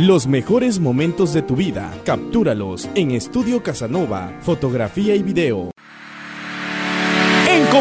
Los mejores momentos de tu vida, captúralos en Estudio Casanova, fotografía y video.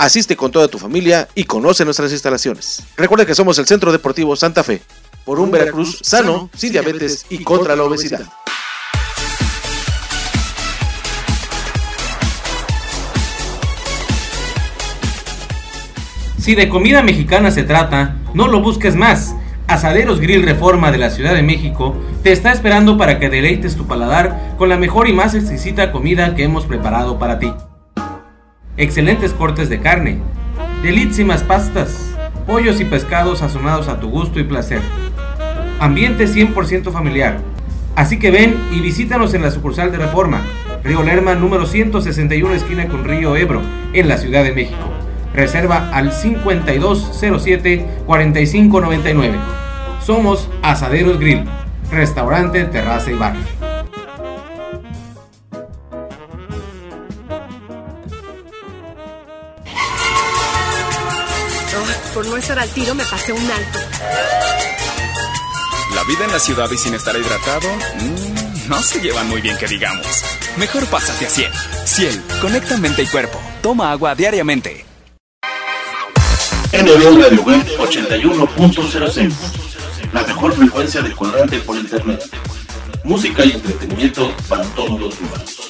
Asiste con toda tu familia y conoce nuestras instalaciones. Recuerda que somos el Centro Deportivo Santa Fe, por un Veracruz sano, sin diabetes y contra la obesidad. Si de comida mexicana se trata, no lo busques más. Asaderos Grill Reforma de la Ciudad de México te está esperando para que deleites tu paladar con la mejor y más exquisita comida que hemos preparado para ti excelentes cortes de carne, delísimas pastas, pollos y pescados sazonados a tu gusto y placer. Ambiente 100% familiar. Así que ven y visítanos en la sucursal de Reforma, Río Lerma número 161 esquina con Río Ebro, en la Ciudad de México. Reserva al 5207-4599. Somos Asaderos Grill, restaurante, terraza y bar. Estar al tiro me pasé un alto. La vida en la ciudad y sin estar hidratado, mmm, no se llevan muy bien que digamos. Mejor pásate a Ciel. Ciel, conecta mente y cuerpo. Toma agua diariamente. NB Radio Web 81.06 La mejor frecuencia de cuadrante por internet. Música y entretenimiento para todos los humanos.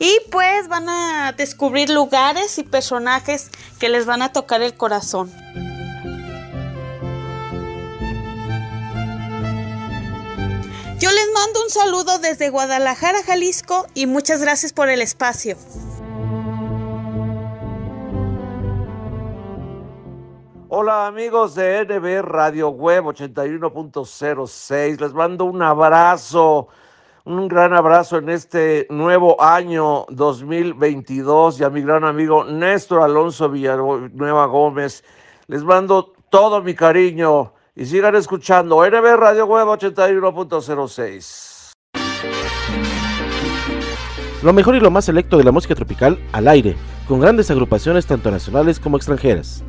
y pues van a descubrir lugares y personajes que les van a tocar el corazón. Yo les mando un saludo desde Guadalajara, Jalisco y muchas gracias por el espacio. Hola amigos de NB Radio Web 81.06, les mando un abrazo, un gran abrazo en este nuevo año 2022 y a mi gran amigo Néstor Alonso Villanueva Gómez, les mando todo mi cariño y sigan escuchando NB Radio Web 81.06. Lo mejor y lo más selecto de la música tropical al aire, con grandes agrupaciones tanto nacionales como extranjeras.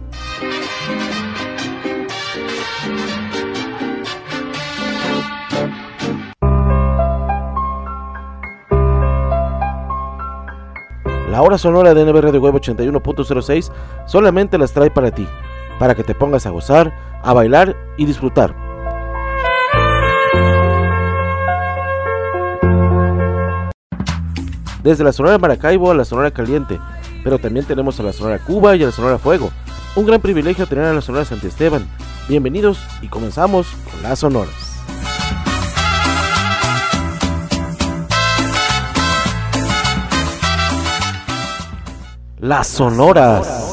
La hora sonora de NB Radio Web 81.06 solamente las trae para ti, para que te pongas a gozar, a bailar y disfrutar. Desde la Sonora Maracaibo a la Sonora Caliente, pero también tenemos a la Sonora Cuba y a la Sonora Fuego. Un gran privilegio tener a la Sonora Santi Esteban. Bienvenidos y comenzamos con las sonoras. Las sonoras.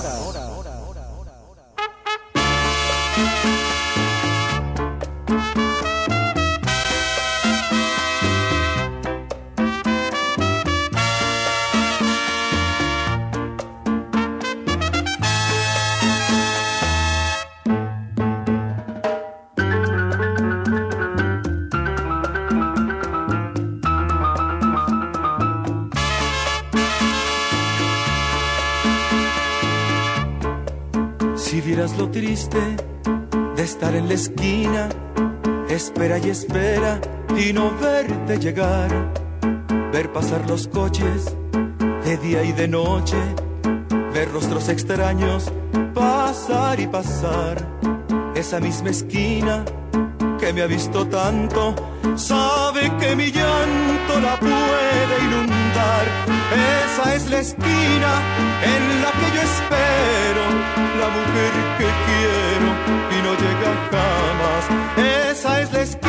Si vieras lo triste de estar en la esquina, espera y espera y no verte llegar, ver pasar los coches de día y de noche, ver rostros extraños pasar y pasar, esa misma esquina que me ha visto tanto, sabe que mi llanto la. Esa es la esquina en la que yo espero, la mujer que quiero y no llega jamás. Esa es la esquina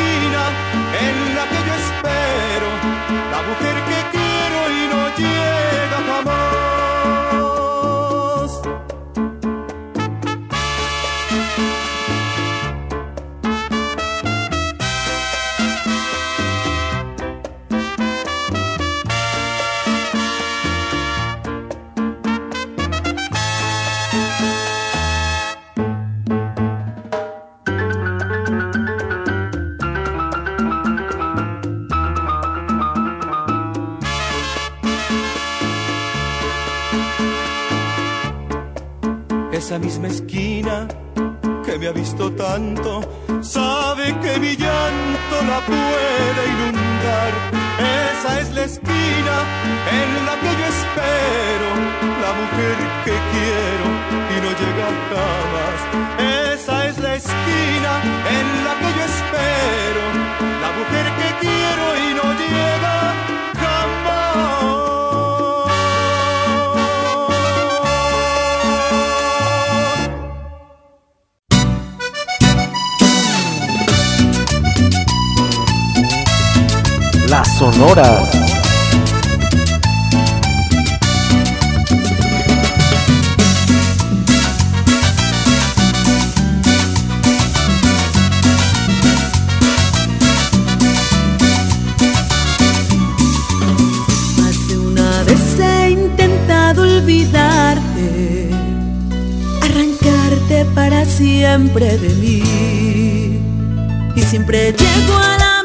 Las sonoras. Más de una vez he intentado olvidarte, arrancarte para siempre de mí. Y siempre llego a la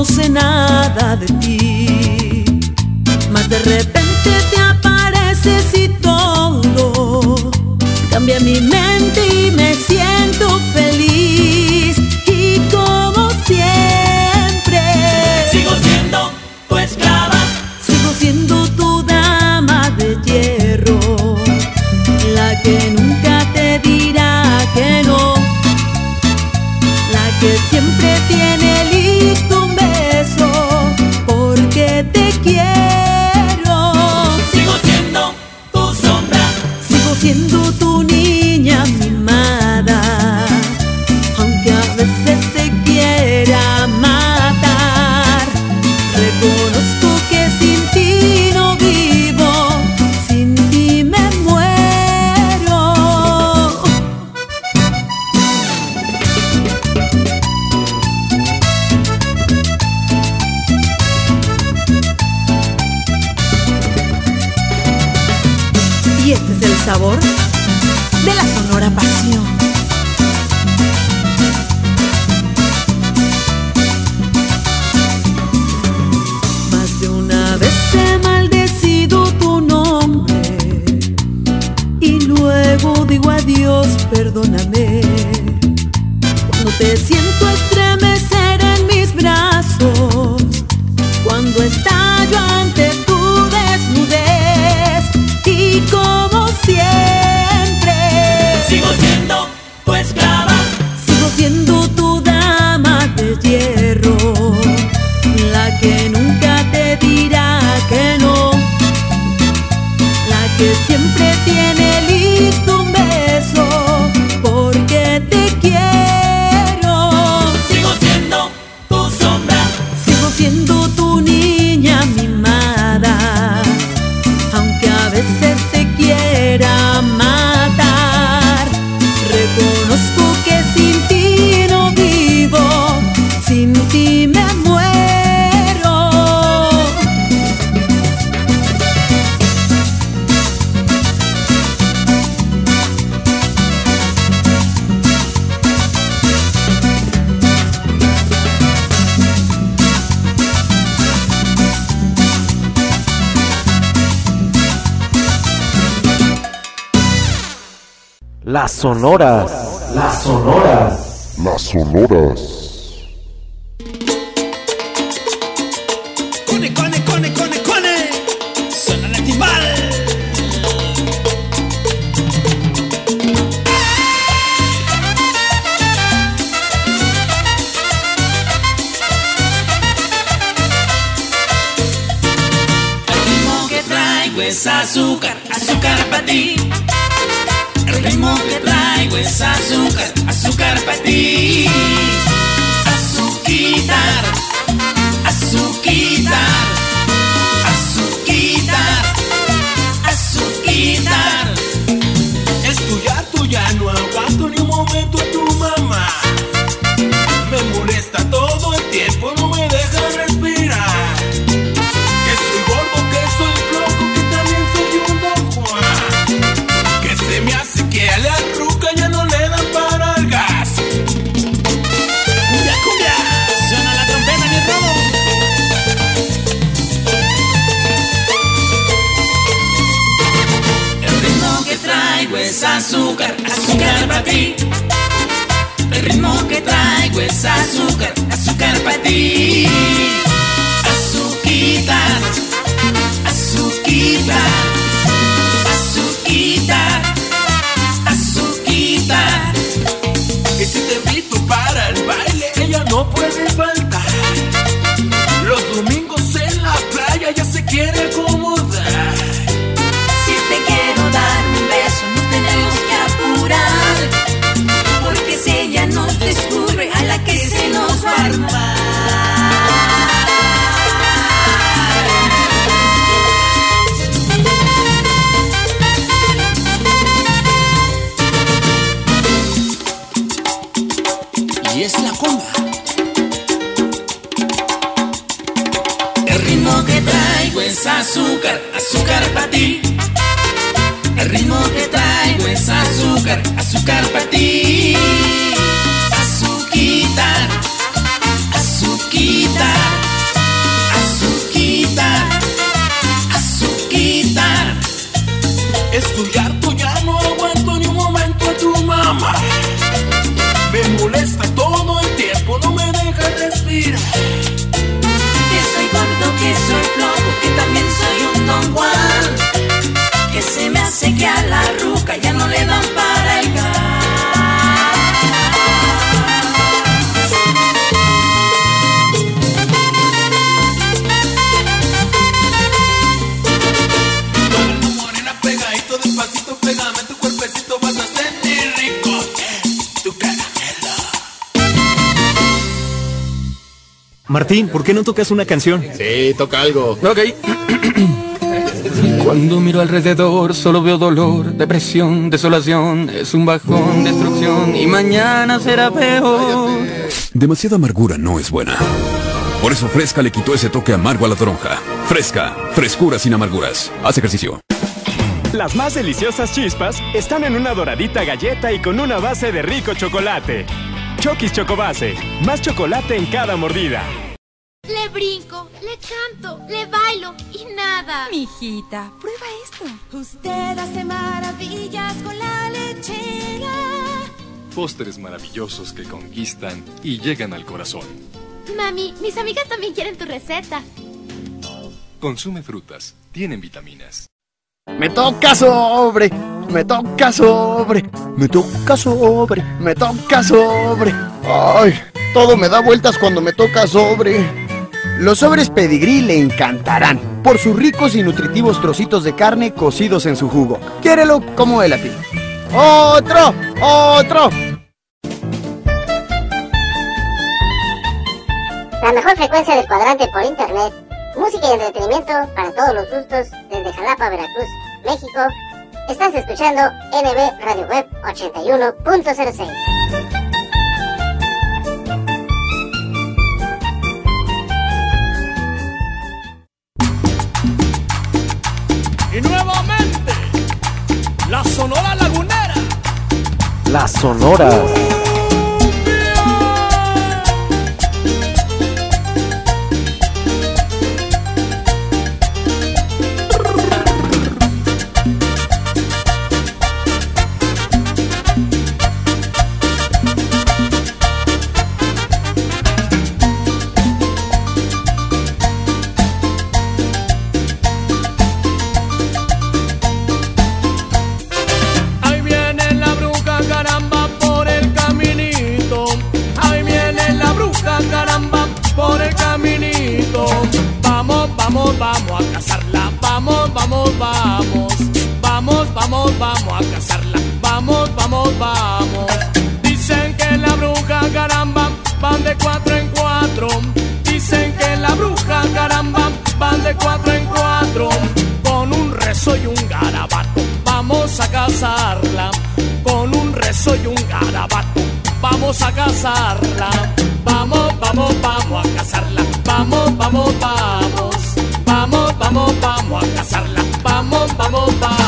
no sé nada de ti, mas de repente sonoras. Las sonoras. Las sonoras. Cone, cone, cone, cone, cone. Suena la timbal. El ritmo que traigo es azúcar, azúcar para ti. El ritmo que traigo es azúcar, azúcar para ti. Azuquitar, azuquitar, azuquitar, azuquitar. Es tuya, tuya, no aguanto ni un momento tu mamá. Me molesta todo el tiempo para ti. El ritmo que traigo es azúcar, azúcar para ti. Azuquita, azuquita, azuquita, azuquita. Y te invito para el baile, ella no puede faltar. Los domingos en la playa ya se quiere comer. Martín, ¿por qué no tocas una canción? Sí, toca algo. Ok. Cuando miro alrededor solo veo dolor, depresión, desolación, es un bajón, destrucción y mañana será peor. Demasiada amargura no es buena. Por eso Fresca le quitó ese toque amargo a la toronja. Fresca, frescura sin amarguras. Haz ejercicio. Las más deliciosas chispas están en una doradita galleta y con una base de rico chocolate. Chokis Chocobase, más chocolate en cada mordida. Le brinco, le canto, le bailo y nada. Mijita, prueba esto. Usted hace maravillas con la lechera. Pósteres maravillosos que conquistan y llegan al corazón. Mami, mis amigas también quieren tu receta. Consume frutas, tienen vitaminas. Me toca sobre, me toca sobre, me toca sobre, me toca sobre. Ay, todo me da vueltas cuando me toca sobre. Los sobres pedigrí le encantarán por sus ricos y nutritivos trocitos de carne cocidos en su jugo. Quiérelo como él a ti. ¡Otro! ¡Otro! La mejor frecuencia del cuadrante por internet. Música y entretenimiento para todos los gustos desde Jalapa, Veracruz, México. Estás escuchando NB Radio Web 81.06. Las sonoras. Dicen que la bruja caramba van de cuatro en cuatro. Con un rezo y un garabato. Vamos a cazarla. Con un rezo y un garabato. Vamos a cazarla. Vamos, vamos, vamos a cazarla. Vamos, vamos, vamos. Vamos, vamos, vamos a cazarla. Vamos, vamos, vamos.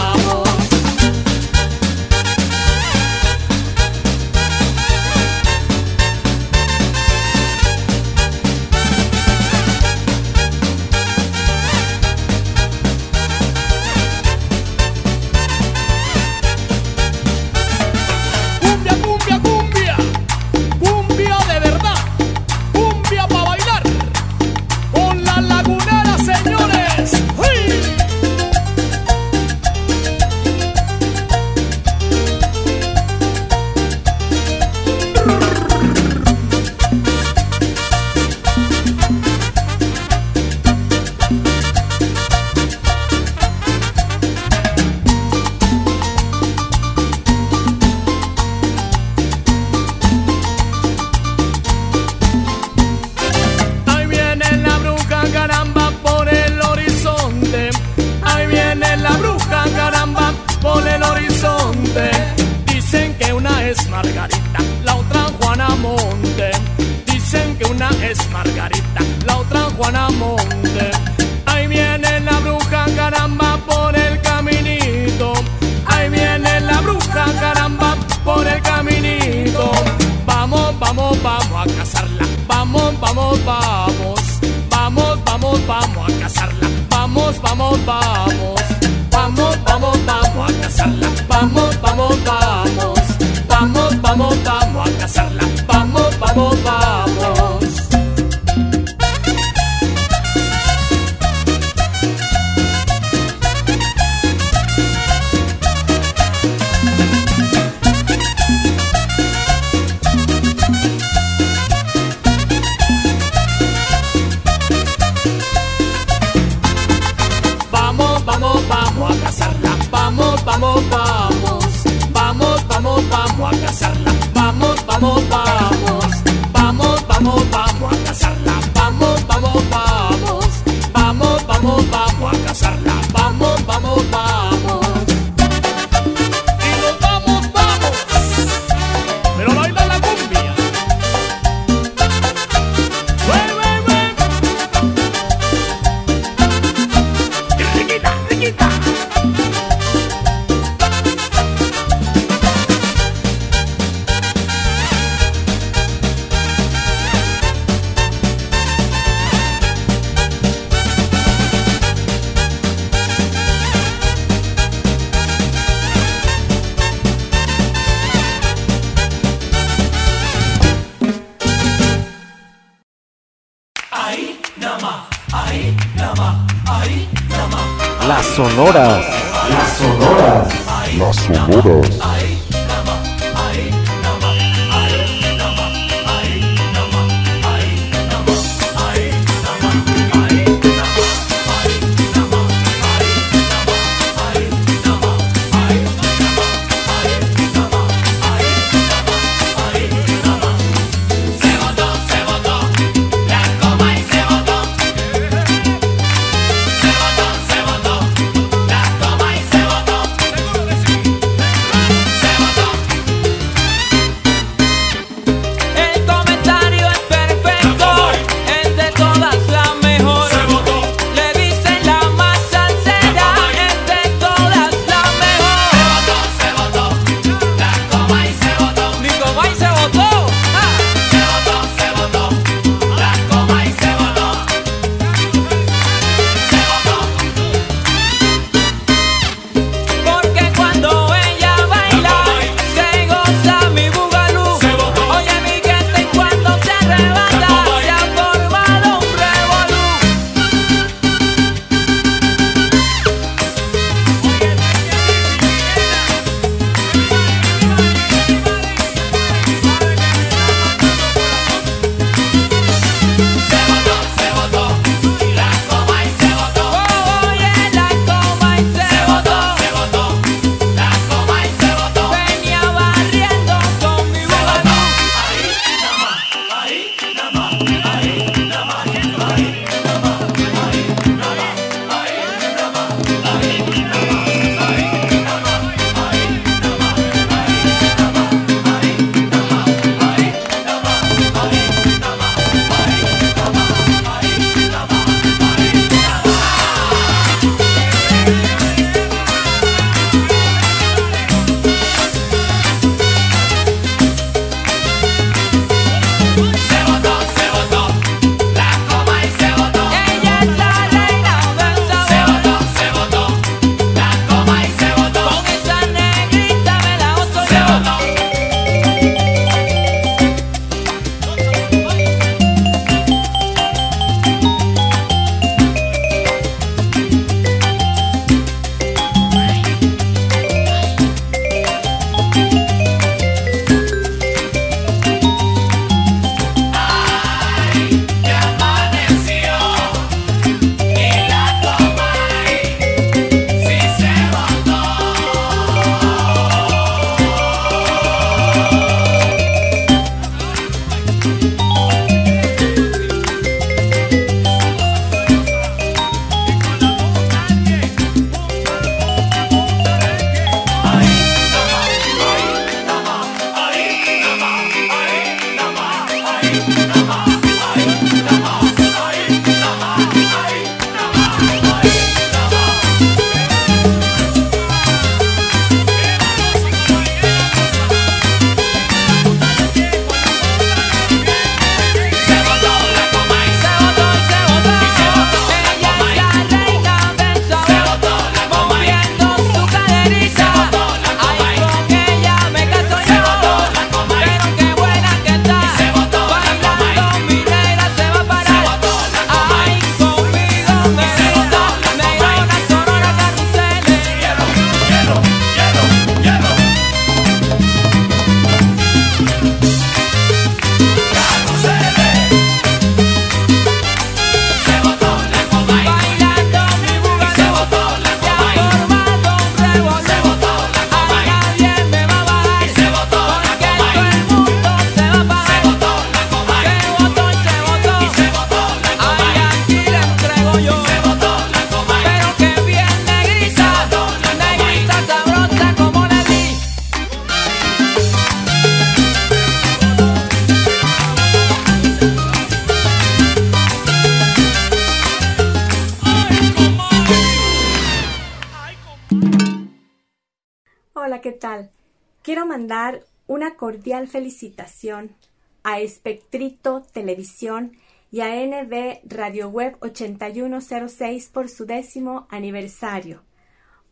Espectrito Televisión y a NB Radio Web 8106 por su décimo aniversario.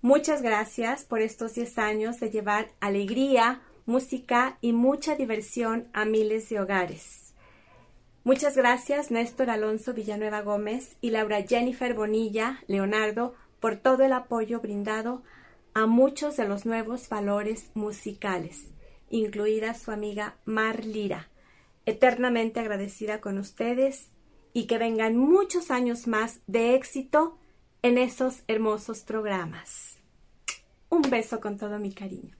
Muchas gracias por estos 10 años de llevar alegría, música y mucha diversión a miles de hogares. Muchas gracias Néstor Alonso Villanueva Gómez y Laura Jennifer Bonilla Leonardo por todo el apoyo brindado a muchos de los nuevos valores musicales, incluida su amiga Mar Lira. Eternamente agradecida con ustedes y que vengan muchos años más de éxito en esos hermosos programas. Un beso con todo mi cariño.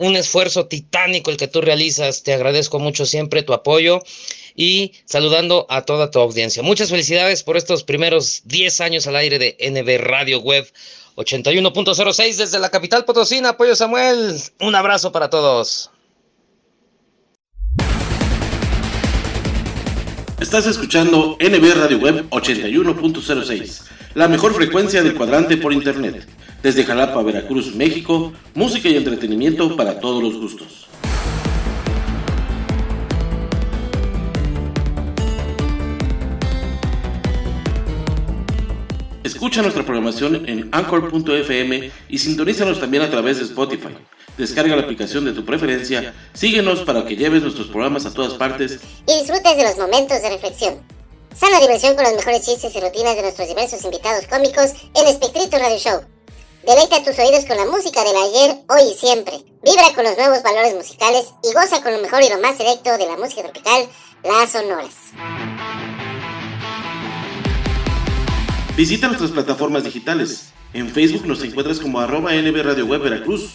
un esfuerzo titánico el que tú realizas. Te agradezco mucho siempre tu apoyo y saludando a toda tu audiencia. Muchas felicidades por estos primeros 10 años al aire de NB Radio Web 81.06 desde la capital potosina. Apoyo Samuel, un abrazo para todos. Estás escuchando NB Radio Web 81.06, la mejor frecuencia del cuadrante por internet. Desde Jalapa, Veracruz, México, música y entretenimiento para todos los gustos. Escucha nuestra programación en anchor.fm y sintonízanos también a través de Spotify. Descarga la aplicación de tu preferencia, síguenos para que lleves nuestros programas a todas partes y disfrutes de los momentos de reflexión. Sana diversión con los mejores chistes y rutinas de nuestros diversos invitados cómicos en Espectrito Radio Show. Deleita tus oídos con la música del ayer, hoy y siempre. Vibra con los nuevos valores musicales y goza con lo mejor y lo más selecto de la música tropical, las sonoras. Visita nuestras plataformas digitales. En Facebook nos encuentras como arroba NB Web Veracruz,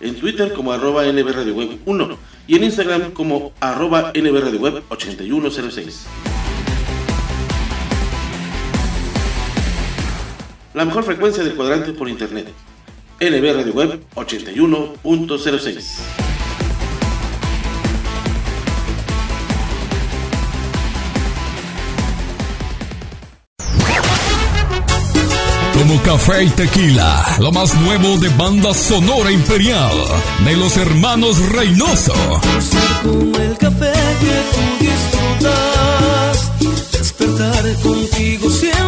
en Twitter como arroba NB Radio Web 1 y en Instagram como arroba NB Radio Web 8106. La mejor frecuencia del cuadrante por internet. NB Radio Web 81.06. Como café y tequila, lo más nuevo de banda sonora imperial de los hermanos Reynoso. Como el café que tú disfrutas, despertar contigo siempre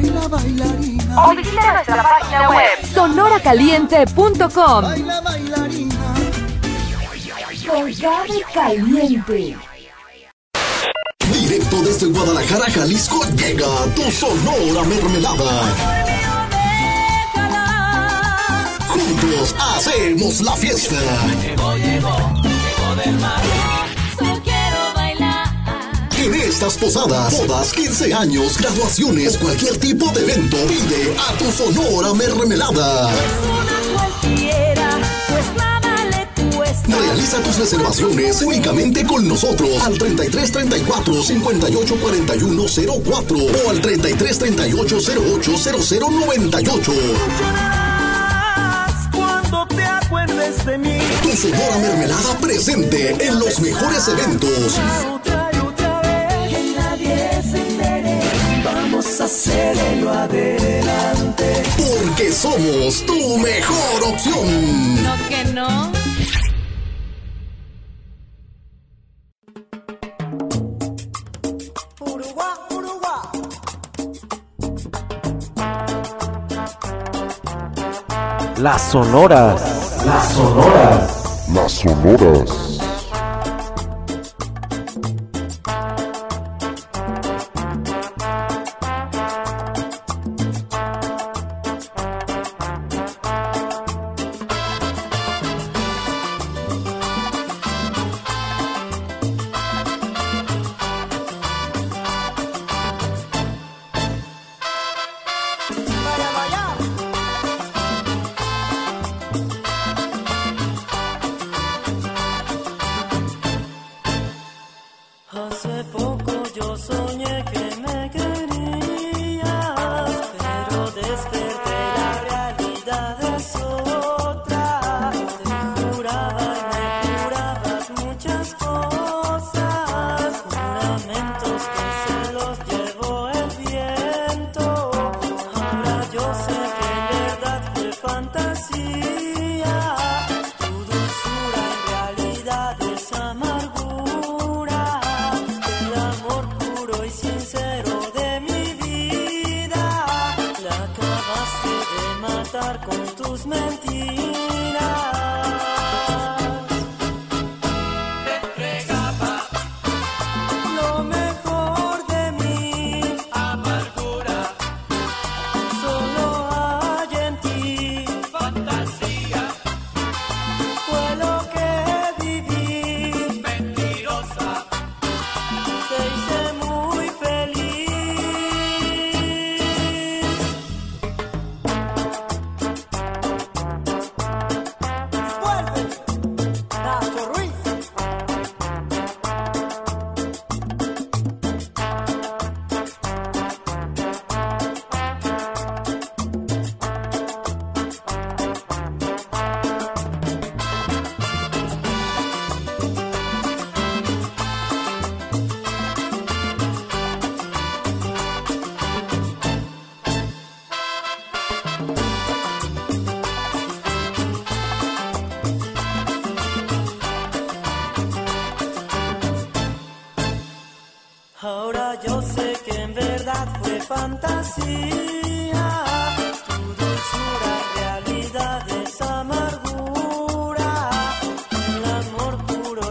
Baila, bailarina. O visita nuestra página web sonoracaliente.com. Baila, bailarina. Con Gaby Caliente. Directo desde Guadalajara, Jalisco, llega tu Sonora Mermelada. Juntos hacemos la fiesta. Llegó, llegó, llegó del mar. En estas posadas, bodas, 15 años, graduaciones, cualquier tipo de evento, pide a tu Sonora Mermelada. Cualquiera, pues nada le cuesta. Realiza tus reservaciones únicamente con nosotros al 33 34 58 41 04 o al 33 38 08 00 98. Cuando te acuerdes de mí. Tu Sonora Mermelada presente en los mejores eventos. hacer ello adelante. Porque somos tu mejor opción. No que no. Las sonoras. Las sonoras. Las sonoras.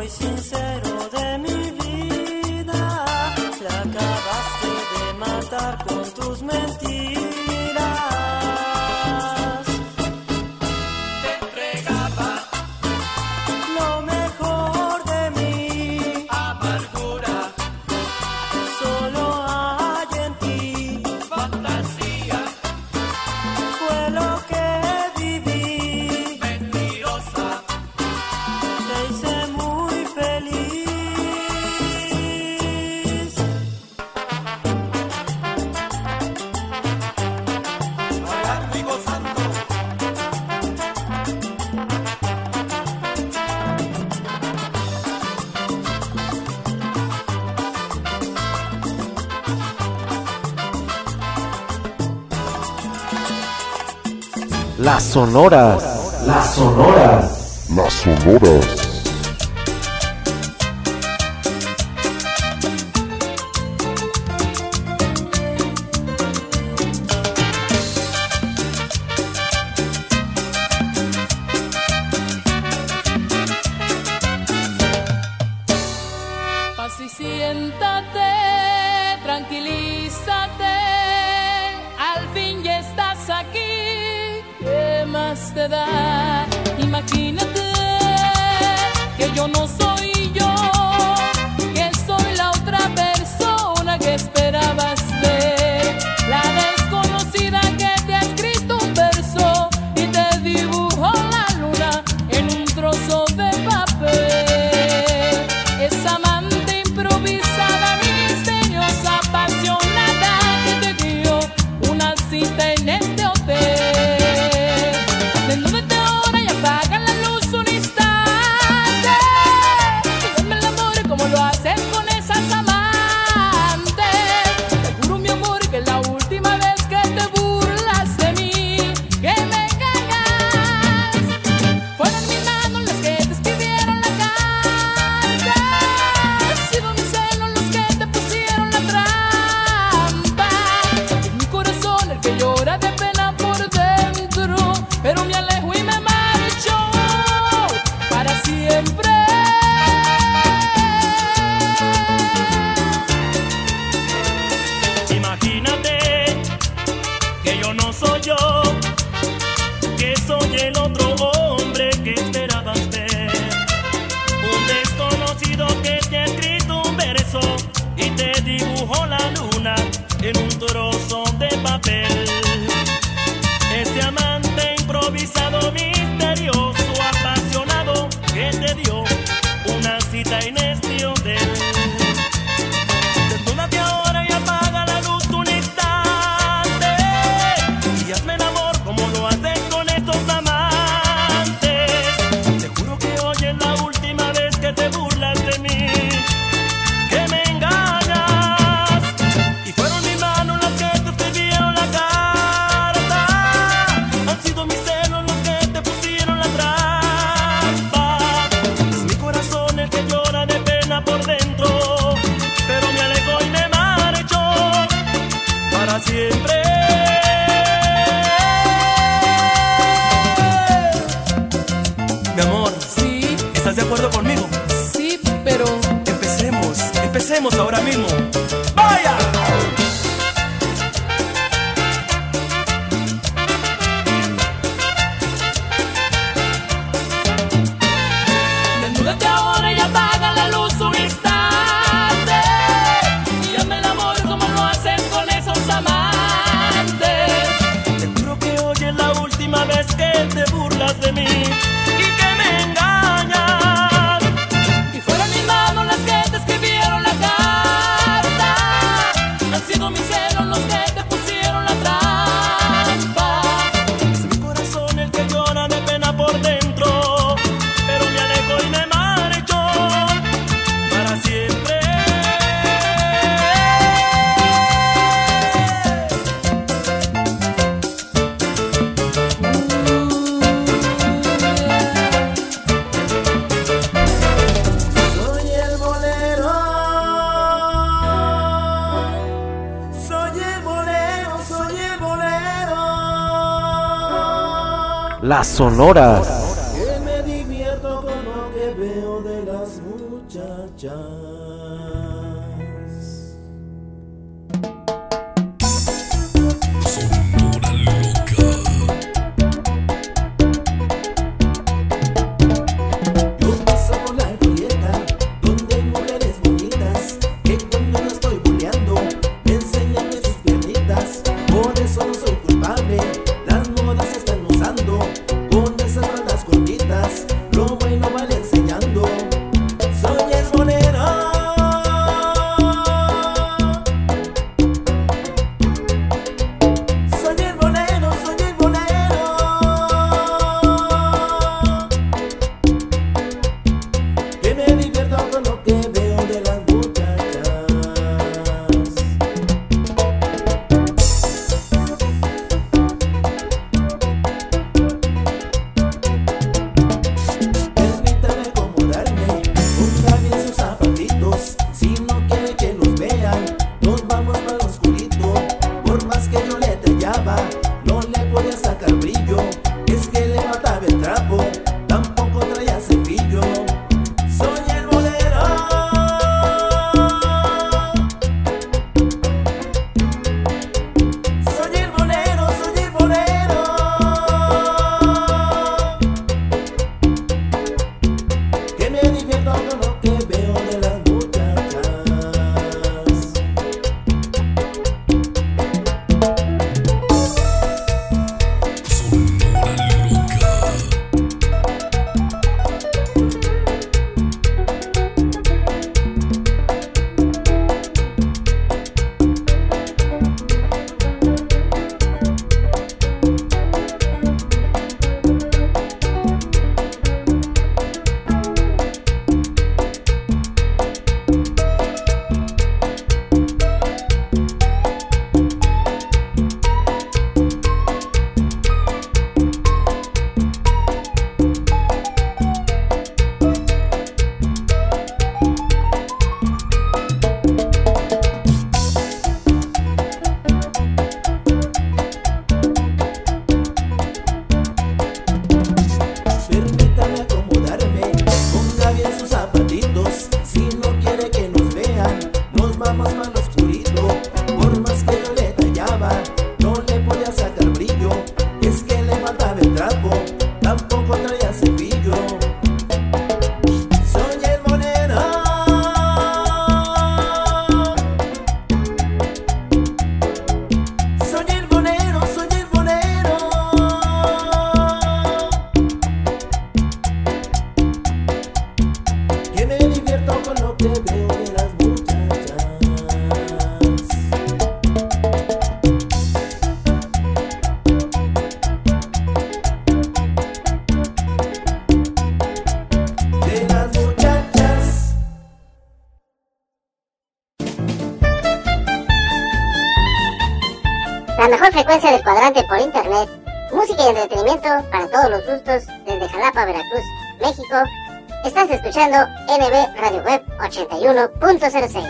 sincero de mi vida. La acabaste de matar con tus mentiras. sonoras. Las sonoras. Las sonoras. Sonoras. Escuchando NB Radio Web 81.06.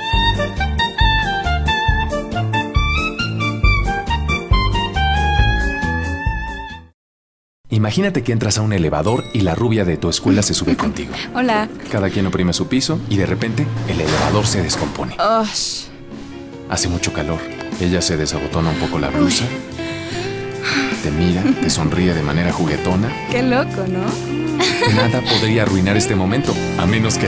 Imagínate que entras a un elevador y la rubia de tu escuela se sube contigo. Hola. Cada quien oprime su piso y de repente el elevador se descompone. Hace mucho calor. Ella se desabotona un poco la blusa. Te mira, te sonríe de manera juguetona. Qué loco, ¿no? Nada podría arruinar este momento, a menos que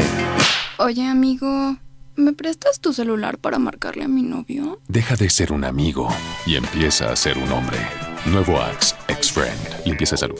Oye, amigo, ¿me prestas tu celular para marcarle a mi novio? Deja de ser un amigo y empieza a ser un hombre. Nuevo Axe, ex-friend. Limpieza de salud.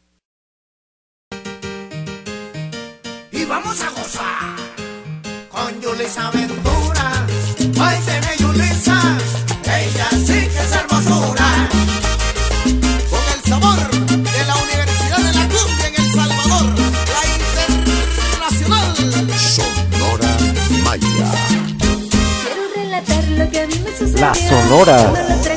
La Sonora.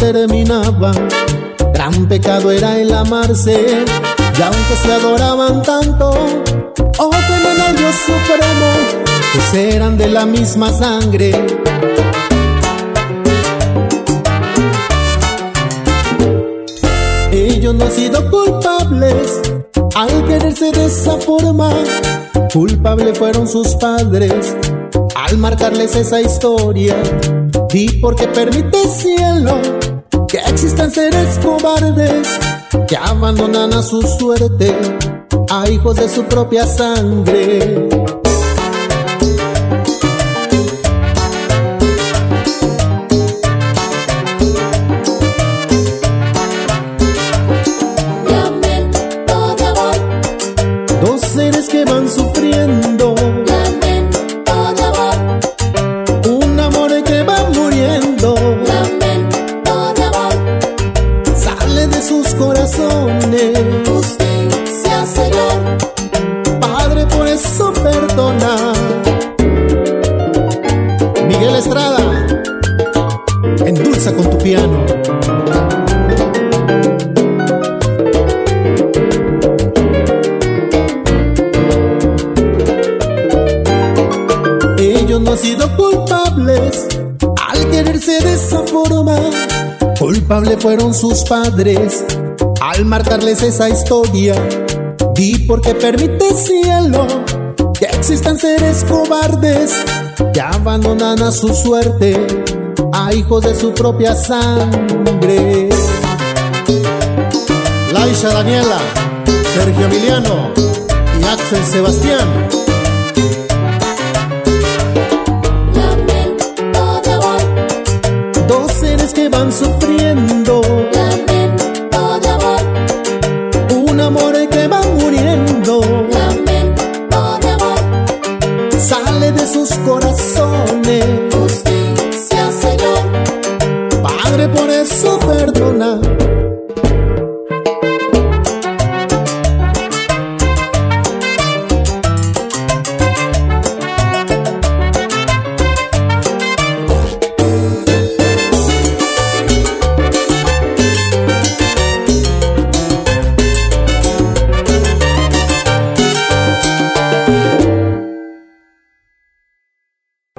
Terminaba. Gran pecado era el amarse, y aunque se adoraban tanto, ofenden al Dios supremo, pues eran de la misma sangre. Ellos no han sido culpables al quererse de esa forma. Culpables fueron sus padres al marcarles esa historia. Y porque permite cielo que existan seres cobardes que abandonan a su suerte a hijos de su propia sangre. Fueron sus padres al marcarles esa historia. Di porque permite cielo que existan seres cobardes que abandonan a su suerte a hijos de su propia sangre. Laisha Daniela, Sergio Emiliano y Axel Sebastián. Dos seres que van sufriendo,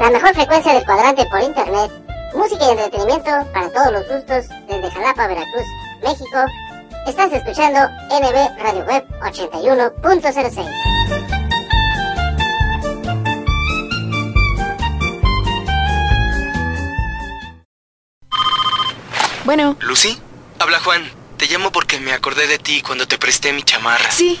La mejor frecuencia del cuadrante por internet. Música y entretenimiento para todos los gustos desde Jalapa, Veracruz, México. Estás escuchando NB Radio Web 81.06. Bueno, ¿Lucy? Habla Juan. Te llamo porque me acordé de ti cuando te presté mi chamarra. sí,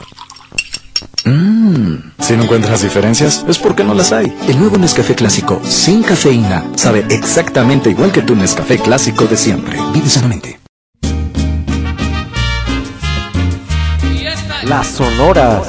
Mmm. Si no encuentras diferencias, es porque no las hay. El nuevo Nescafé Clásico, sin cafeína, sabe exactamente igual que tu Nescafé Clásico de siempre. Vive sanamente. La Sonora.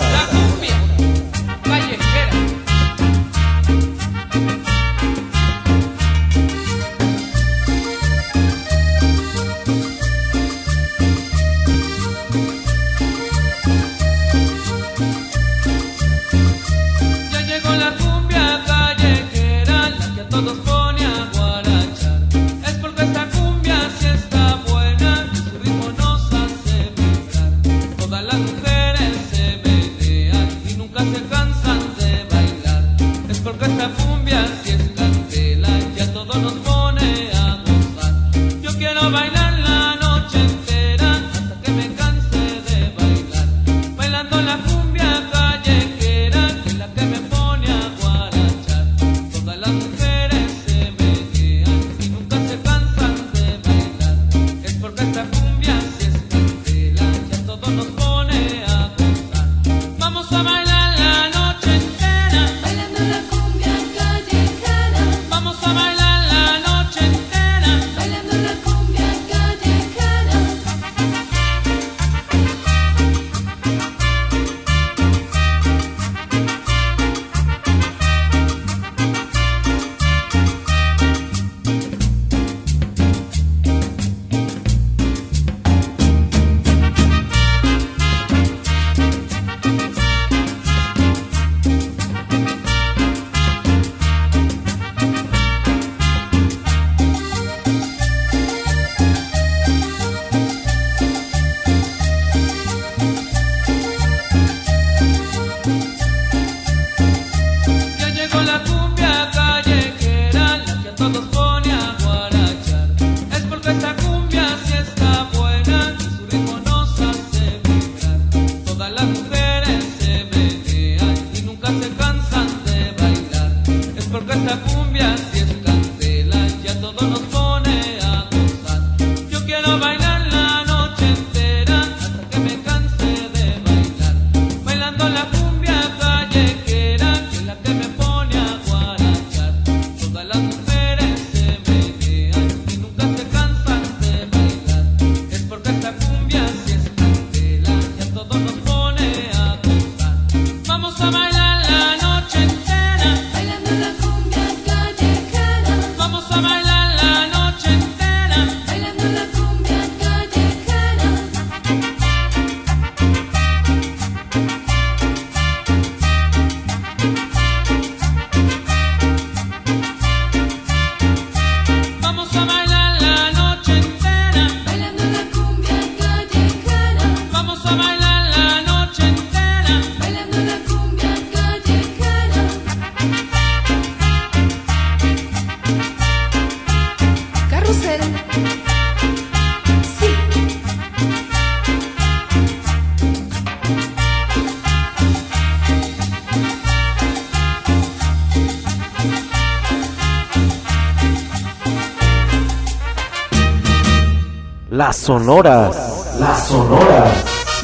Las sonoras. Las sonoras.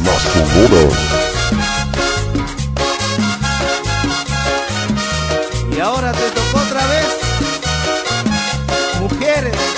Las sonoras. Y ahora te tocó otra vez. Mujeres.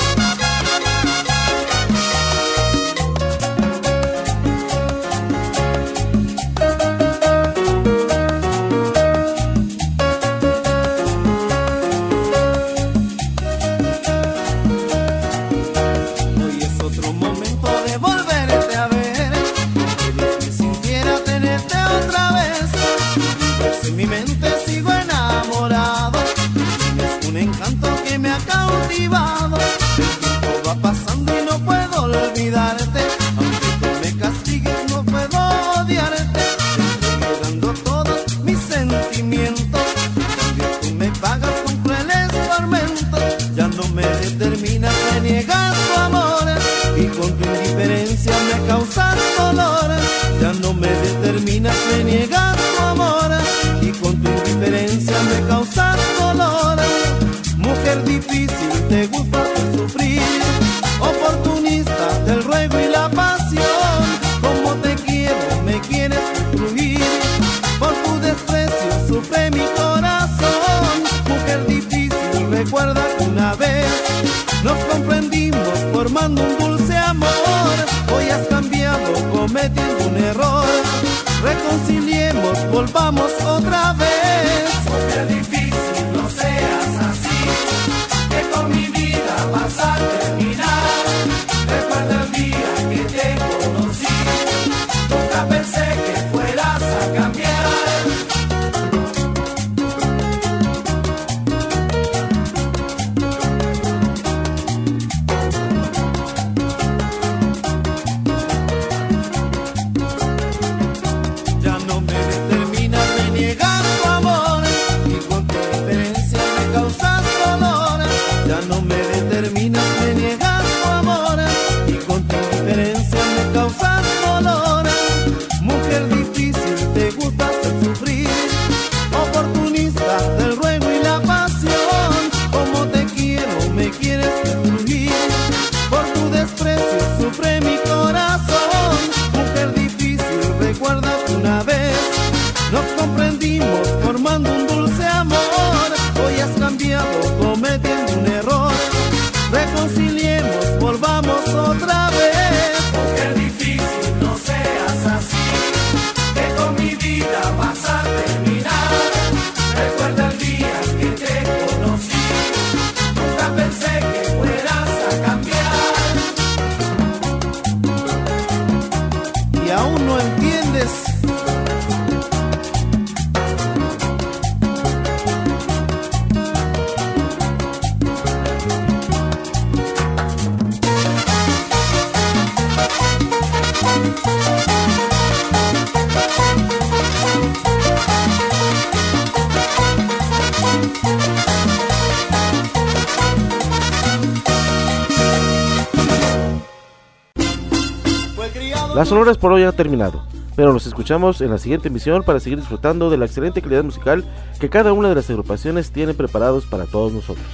sonoras por hoy ha terminado, pero nos escuchamos en la siguiente emisión para seguir disfrutando de la excelente calidad musical que cada una de las agrupaciones tiene preparados para todos nosotros.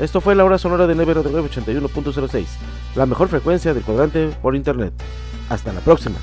Esto fue la hora sonora de Never981.06, la mejor frecuencia del cuadrante por internet. Hasta la próxima.